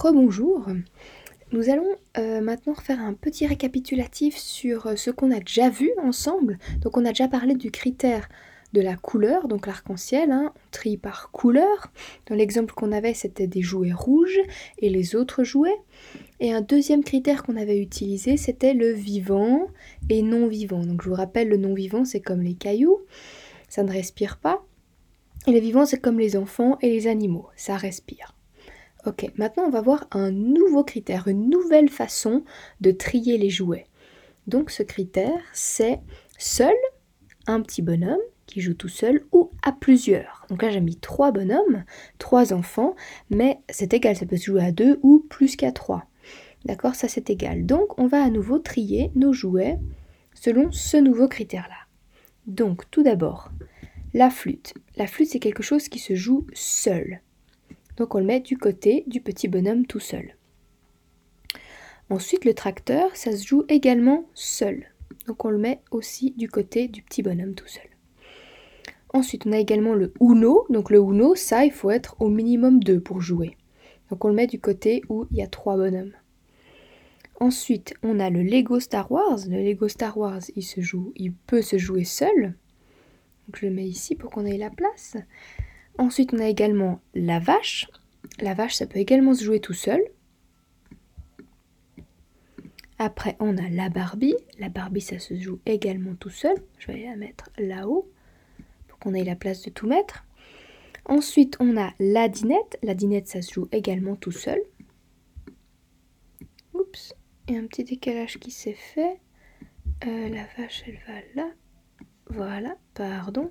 rebonjour. Nous allons euh, maintenant faire un petit récapitulatif sur euh, ce qu'on a déjà vu ensemble. Donc on a déjà parlé du critère de la couleur, donc l'arc-en-ciel, hein. on trie par couleur. Dans l'exemple qu'on avait, c'était des jouets rouges et les autres jouets. Et un deuxième critère qu'on avait utilisé, c'était le vivant et non vivant. Donc je vous rappelle, le non vivant, c'est comme les cailloux, ça ne respire pas. Et les vivants, c'est comme les enfants et les animaux, ça respire. Ok, maintenant on va voir un nouveau critère, une nouvelle façon de trier les jouets. Donc ce critère, c'est seul un petit bonhomme qui joue tout seul ou à plusieurs. Donc là j'ai mis trois bonhommes, trois enfants, mais c'est égal, ça peut se jouer à deux ou plus qu'à trois. D'accord, ça c'est égal. Donc on va à nouveau trier nos jouets selon ce nouveau critère-là. Donc tout d'abord, la flûte. La flûte c'est quelque chose qui se joue seul. Donc on le met du côté du petit bonhomme tout seul. Ensuite, le tracteur, ça se joue également seul. Donc on le met aussi du côté du petit bonhomme tout seul. Ensuite, on a également le Uno. Donc le Uno, ça, il faut être au minimum deux pour jouer. Donc on le met du côté où il y a trois bonhommes. Ensuite, on a le Lego Star Wars. Le Lego Star Wars, il se joue, il peut se jouer seul. Donc je le mets ici pour qu'on ait la place. Ensuite, on a également la vache. La vache, ça peut également se jouer tout seul. Après, on a la Barbie. La Barbie, ça se joue également tout seul. Je vais la mettre là-haut pour qu'on ait la place de tout mettre. Ensuite, on a la dinette. La dinette, ça se joue également tout seul. Oups, il y a un petit décalage qui s'est fait. Euh, la vache, elle va là. Voilà, pardon.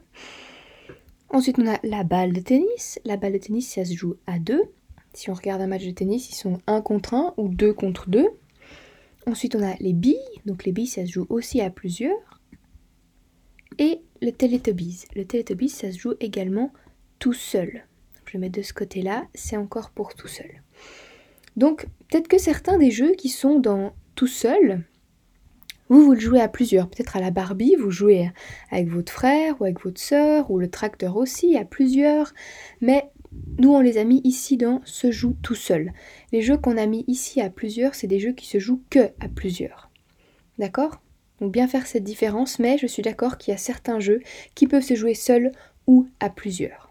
Ensuite, on a la balle de tennis. La balle de tennis, ça se joue à deux. Si on regarde un match de tennis, ils sont un contre un ou deux contre deux. Ensuite, on a les billes. Donc, les billes, ça se joue aussi à plusieurs. Et le Teletubbies. Le Teletubbies, ça se joue également tout seul. je le mets de ce côté-là. C'est encore pour tout seul. Donc, peut-être que certains des jeux qui sont dans tout seul, vous, vous le jouez à plusieurs. Peut-être à la Barbie, vous jouez avec votre frère ou avec votre sœur, ou le tracteur aussi, à plusieurs. Mais nous, on les a mis ici dans se joue tout seul. Les jeux qu'on a mis ici à plusieurs, c'est des jeux qui se jouent que à plusieurs. D'accord? Donc bien faire cette différence, mais je suis d'accord qu'il y a certains jeux qui peuvent se jouer seuls ou à plusieurs.